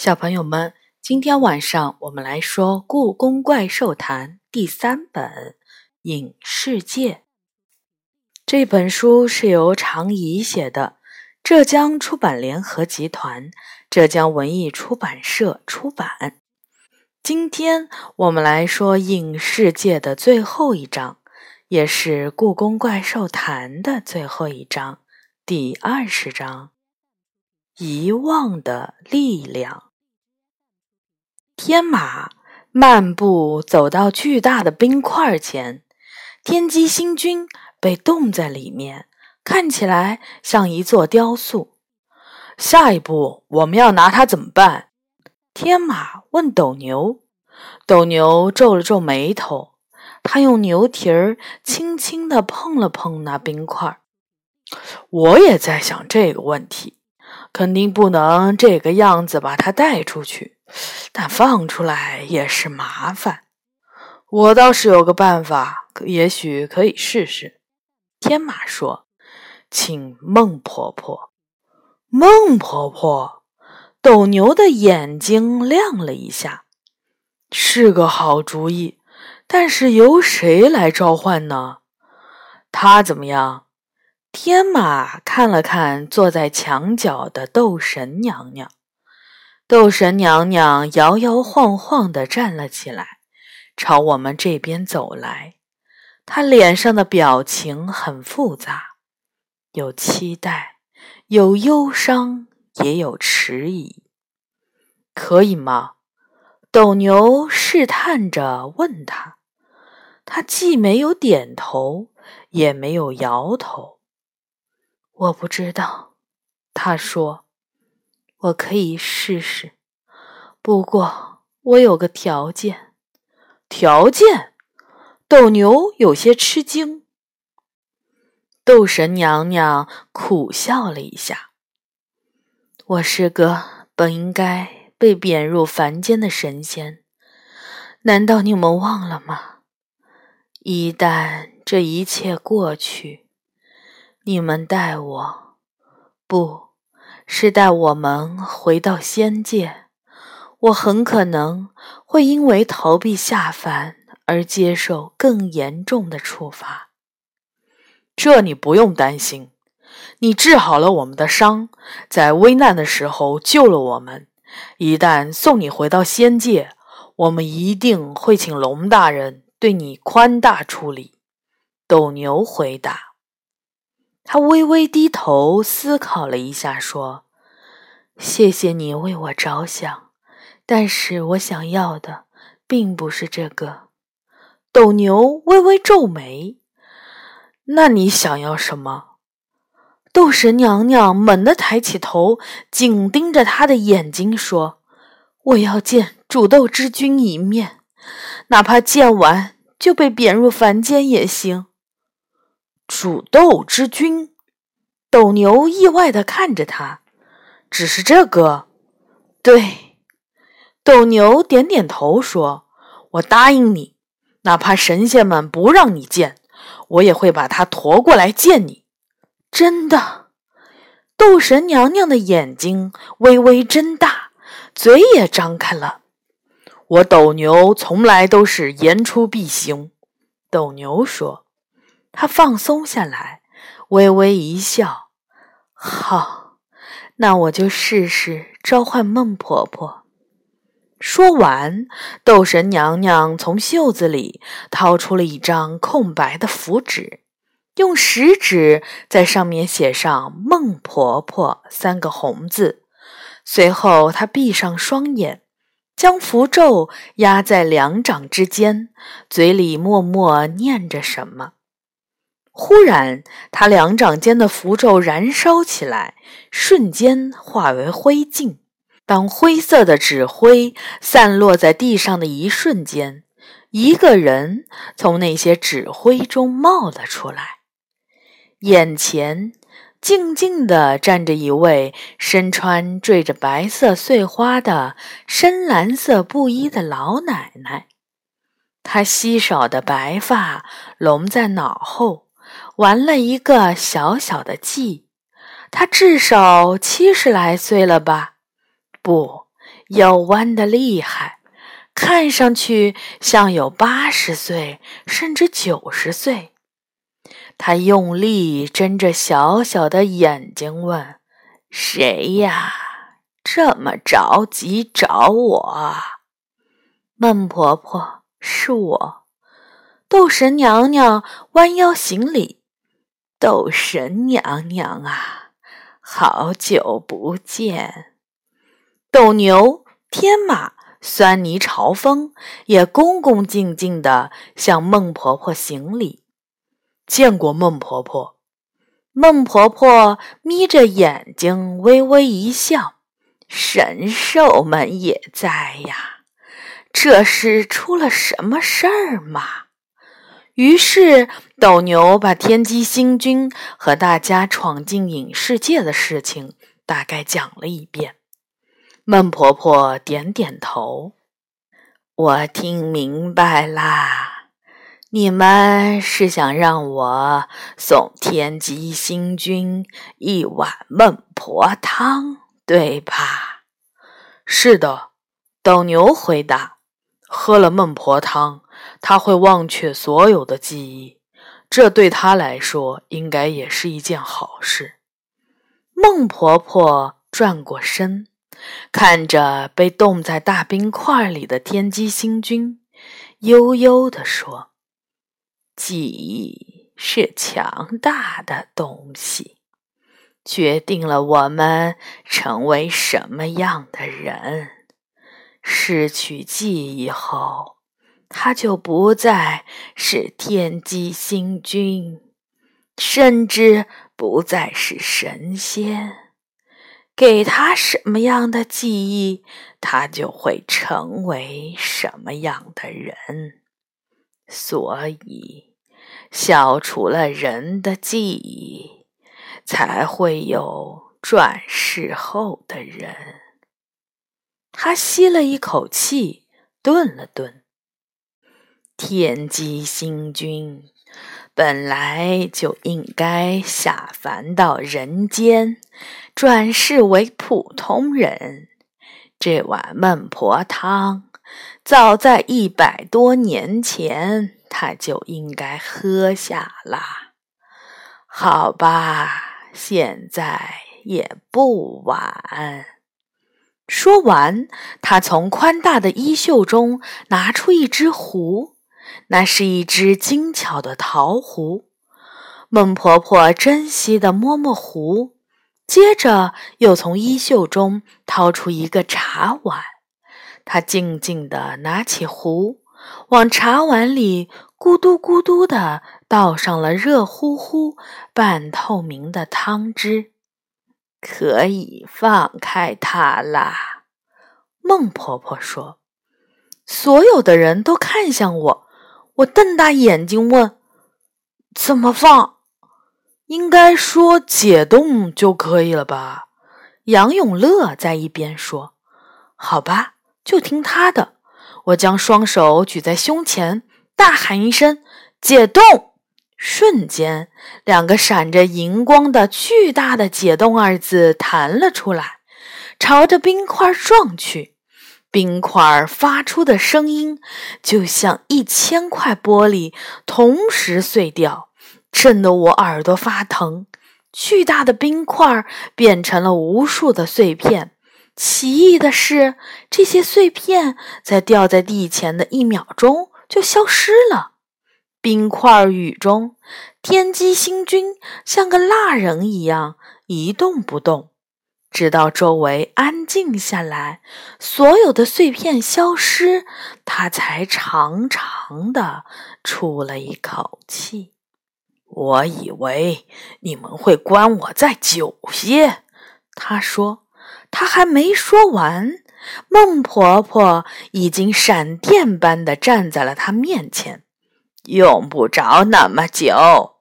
小朋友们，今天晚上我们来说《故宫怪兽谈》第三本《影世界》。这本书是由常怡写的，浙江出版联合集团、浙江文艺出版社出版。今天我们来说《影世界》的最后一章，也是《故宫怪兽谈》的最后一章，第二十章：遗忘的力量。天马漫步走到巨大的冰块前，天机星君被冻在里面，看起来像一座雕塑。下一步我们要拿它怎么办？天马问斗牛。斗牛皱了皱眉头，他用牛蹄儿轻轻地碰了碰那冰块。我也在想这个问题，肯定不能这个样子把它带出去。但放出来也是麻烦，我倒是有个办法，也许可以试试。天马说：“请孟婆婆。”孟婆婆，斗牛的眼睛亮了一下，是个好主意。但是由谁来召唤呢？他怎么样？天马看了看坐在墙角的斗神娘娘。斗神娘娘摇摇晃晃地站了起来，朝我们这边走来。她脸上的表情很复杂，有期待，有忧伤，也有迟疑。可以吗？斗牛试探着问他。他既没有点头，也没有摇头。我不知道，他说。我可以试试，不过我有个条件。条件？斗牛有些吃惊。斗神娘娘苦笑了一下：“我是个本应该被贬入凡间的神仙，难道你们忘了吗？一旦这一切过去，你们待我不？”是带我们回到仙界，我很可能会因为逃避下凡而接受更严重的处罚。这你不用担心，你治好了我们的伤，在危难的时候救了我们。一旦送你回到仙界，我们一定会请龙大人对你宽大处理。”斗牛回答。他微微低头思考了一下，说：“谢谢你为我着想，但是我想要的并不是这个。”斗牛微微皱眉：“那你想要什么？”斗神娘娘猛地抬起头，紧盯着他的眼睛说：“我要见主斗之君一面，哪怕见完就被贬入凡间也行。”主斗之君，斗牛意外的看着他，只是这个，对，斗牛点点头说：“我答应你，哪怕神仙们不让你见，我也会把他驮过来见你。”真的，斗神娘娘的眼睛微微睁大，嘴也张开了。我斗牛从来都是言出必行。斗牛说。他放松下来，微微一笑：“好，那我就试试召唤孟婆婆。”说完，斗神娘娘从袖子里掏出了一张空白的符纸，用食指在上面写上“孟婆婆”三个红字。随后，她闭上双眼，将符咒压在两掌之间，嘴里默默念着什么。忽然，他两掌间的符咒燃烧起来，瞬间化为灰烬。当灰色的纸灰散落在地上的一瞬间，一个人从那些纸灰中冒了出来。眼前静静地站着一位身穿缀着白色碎花的深蓝色布衣的老奶奶，她稀少的白发拢在脑后。玩了一个小小的计，他至少七十来岁了吧？不，腰弯的厉害，看上去像有八十岁甚至九十岁。他用力睁着小小的眼睛问：“谁呀？这么着急找我？”孟婆婆：“是我。”斗神娘娘弯腰行礼：“斗神娘娘啊，好久不见。”斗牛、天马、酸泥、朝风也恭恭敬敬地向孟婆婆行礼。见过孟婆婆。孟婆婆眯着眼睛，微微一笑：“神兽们也在呀，这是出了什么事儿吗？”于是斗牛把天机星君和大家闯进影视界的事情大概讲了一遍。孟婆婆点点头：“我听明白啦。”你们是想让我送天机星君一碗孟婆汤，对吧？是的，斗牛回答。喝了孟婆汤，他会忘却所有的记忆，这对他来说应该也是一件好事。孟婆婆转过身，看着被冻在大冰块里的天机星君，悠悠地说。记忆是强大的东西，决定了我们成为什么样的人。失去记忆后，他就不再是天机星君，甚至不再是神仙。给他什么样的记忆，他就会成为什么样的人。所以。消除了人的记忆，才会有转世后的人。他吸了一口气，顿了顿。天机星君本来就应该下凡到人间，转世为普通人。这碗孟婆汤，早在一百多年前。他就应该喝下了，好吧，现在也不晚。说完，他从宽大的衣袖中拿出一只壶，那是一只精巧的陶壶。孟婆婆珍惜地摸摸壶，接着又从衣袖中掏出一个茶碗，她静静地拿起壶。往茶碗里咕嘟咕嘟地倒上了热乎乎、半透明的汤汁，可以放开它啦。孟婆婆说：“所有的人都看向我，我瞪大眼睛问：怎么放？应该说解冻就可以了吧？”杨永乐在一边说：“好吧，就听他的。”我将双手举在胸前，大喊一声“解冻”，瞬间，两个闪着银光的巨大的“解冻”二字弹了出来，朝着冰块撞去。冰块发出的声音就像一千块玻璃同时碎掉，震得我耳朵发疼。巨大的冰块变成了无数的碎片。奇异的是，这些碎片在掉在地前的一秒钟就消失了。冰块雨中，天机星君像个蜡人一样一动不动，直到周围安静下来，所有的碎片消失，他才长长的出了一口气。我以为你们会关我再久些，他说。他还没说完，孟婆婆已经闪电般的站在了他面前。用不着那么久。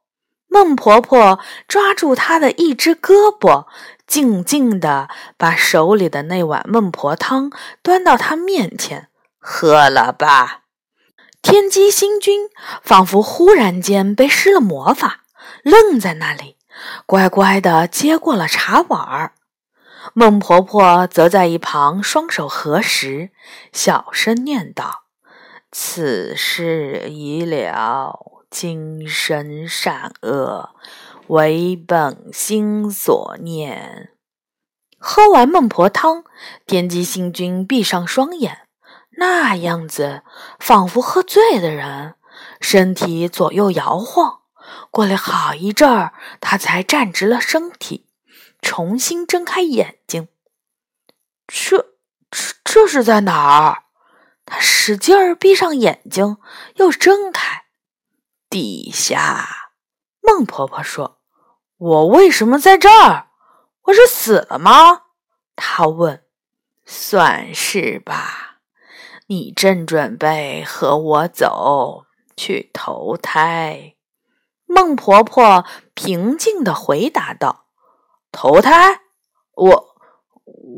孟婆婆抓住他的一只胳膊，静静地把手里的那碗孟婆汤端到他面前，喝了吧。天机星君仿佛忽然间被施了魔法，愣在那里，乖乖的接过了茶碗儿。孟婆婆则在一旁双手合十，小声念道：“此事已了，今生善恶，为本心所念。”喝完孟婆汤，天机星君闭上双眼，那样子仿佛喝醉的人，身体左右摇晃。过了好一阵儿，他才站直了身体，重新睁开眼睛。这、这、这是在哪儿？他使劲儿闭上眼睛，又睁开。地下。孟婆婆说：“我为什么在这儿？我是死了吗？”他问。“算是吧。你正准备和我走去投胎。”孟婆婆平静地回答道：“投胎？我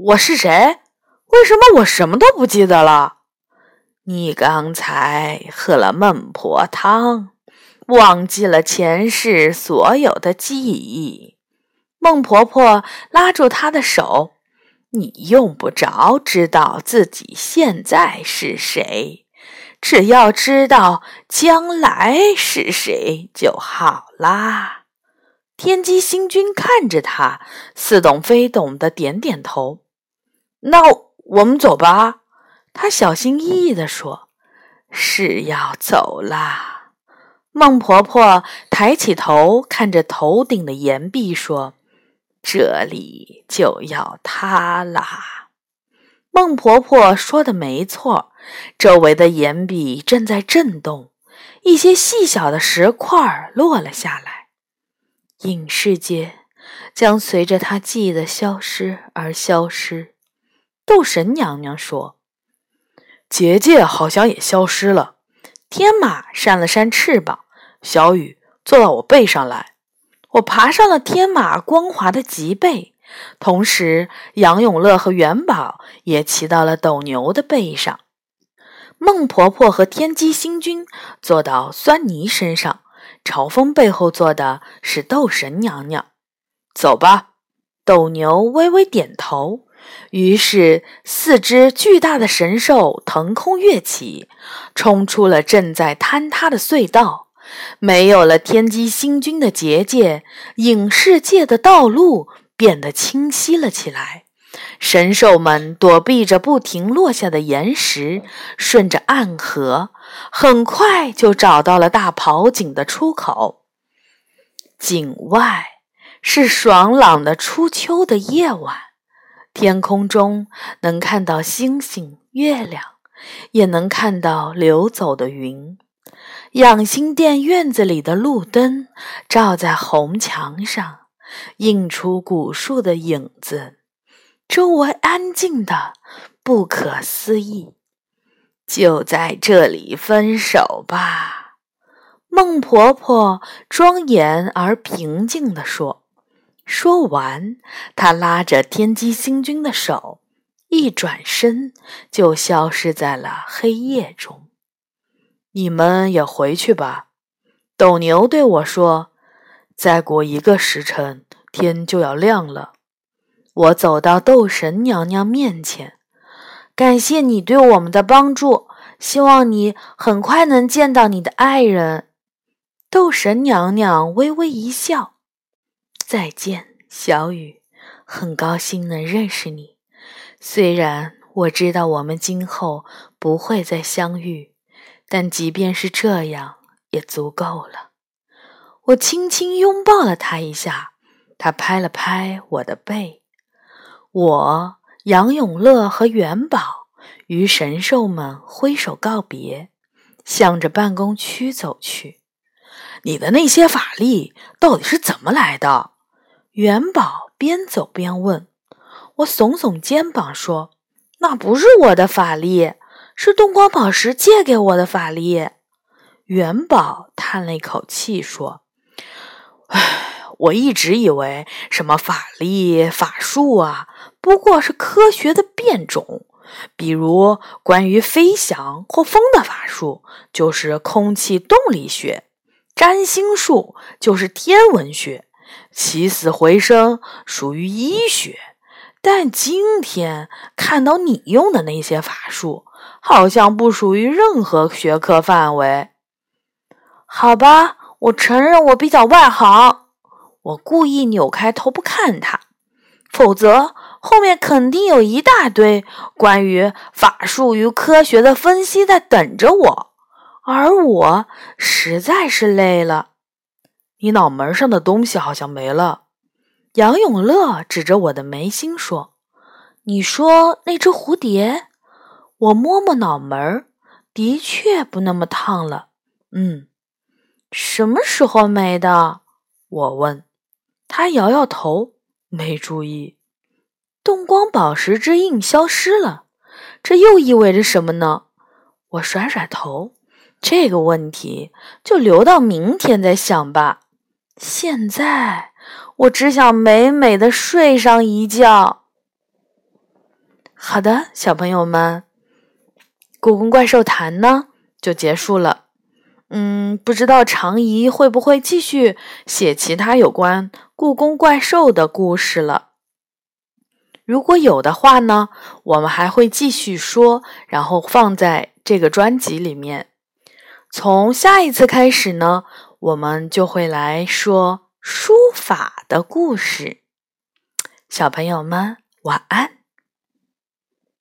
我是谁？为什么我什么都不记得了？你刚才喝了孟婆汤，忘记了前世所有的记忆。”孟婆婆拉住她的手：“你用不着知道自己现在是谁。”只要知道将来是谁就好啦。天机星君看着他，似懂非懂的点点头。那我们走吧。他小心翼翼地说：“是要走啦。”孟婆婆抬起头，看着头顶的岩壁说：“这里就要塌啦。”孟婆婆说的没错。周围的岩壁正在震动，一些细小的石块落了下来。影世界将随着他记忆的消失而消失。斗神娘娘说：“结界好像也消失了。”天马扇了扇翅膀，小雨坐到我背上来。我爬上了天马光滑的脊背，同时杨永乐和元宝也骑到了斗牛的背上。孟婆婆和天机星君坐到酸泥身上，朝风背后坐的是斗神娘娘。走吧，斗牛微微点头。于是，四只巨大的神兽腾空跃起，冲出了正在坍塌的隧道。没有了天机星君的结界，影世界的道路变得清晰了起来。神兽们躲避着不停落下的岩石，顺着暗河，很快就找到了大跑井的出口。井外是爽朗的初秋的夜晚，天空中能看到星星、月亮，也能看到流走的云。养心殿院子里的路灯照在红墙上，映出古树的影子。周围安静的不可思议，就在这里分手吧。孟婆婆庄严而平静地说。说完，他拉着天机星君的手，一转身就消失在了黑夜中。你们也回去吧。斗牛对我说：“再过一个时辰，天就要亮了。”我走到斗神娘娘面前，感谢你对我们的帮助，希望你很快能见到你的爱人。斗神娘娘微微一笑：“再见，小雨，很高兴能认识你。虽然我知道我们今后不会再相遇，但即便是这样也足够了。”我轻轻拥抱了他一下，他拍了拍我的背。我杨永乐和元宝与神兽们挥手告别，向着办公区走去。你的那些法力到底是怎么来的？元宝边走边问。我耸耸肩膀说：“那不是我的法力，是东光宝石借给我的法力。”元宝叹了一口气说：“唉。”我一直以为什么法力、法术啊，不过是科学的变种。比如关于飞翔或风的法术，就是空气动力学；占星术就是天文学；起死回生属于医学；但今天看到你用的那些法术，好像不属于任何学科范围。好吧，我承认我比较外行。我故意扭开头不看他，否则后面肯定有一大堆关于法术与科学的分析在等着我，而我实在是累了。你脑门上的东西好像没了。杨永乐指着我的眉心说：“你说那只蝴蝶？”我摸摸脑门，的确不那么烫了。嗯，什么时候没的？我问。他摇摇头，没注意。动光宝石之印消失了，这又意味着什么呢？我甩甩头，这个问题就留到明天再想吧。现在我只想美美的睡上一觉。好的，小朋友们，故宫怪兽谈呢就结束了。嗯，不知道常怡会不会继续写其他有关故宫怪兽的故事了？如果有的话呢，我们还会继续说，然后放在这个专辑里面。从下一次开始呢。我们就会来说书法的故事，小朋友们晚安。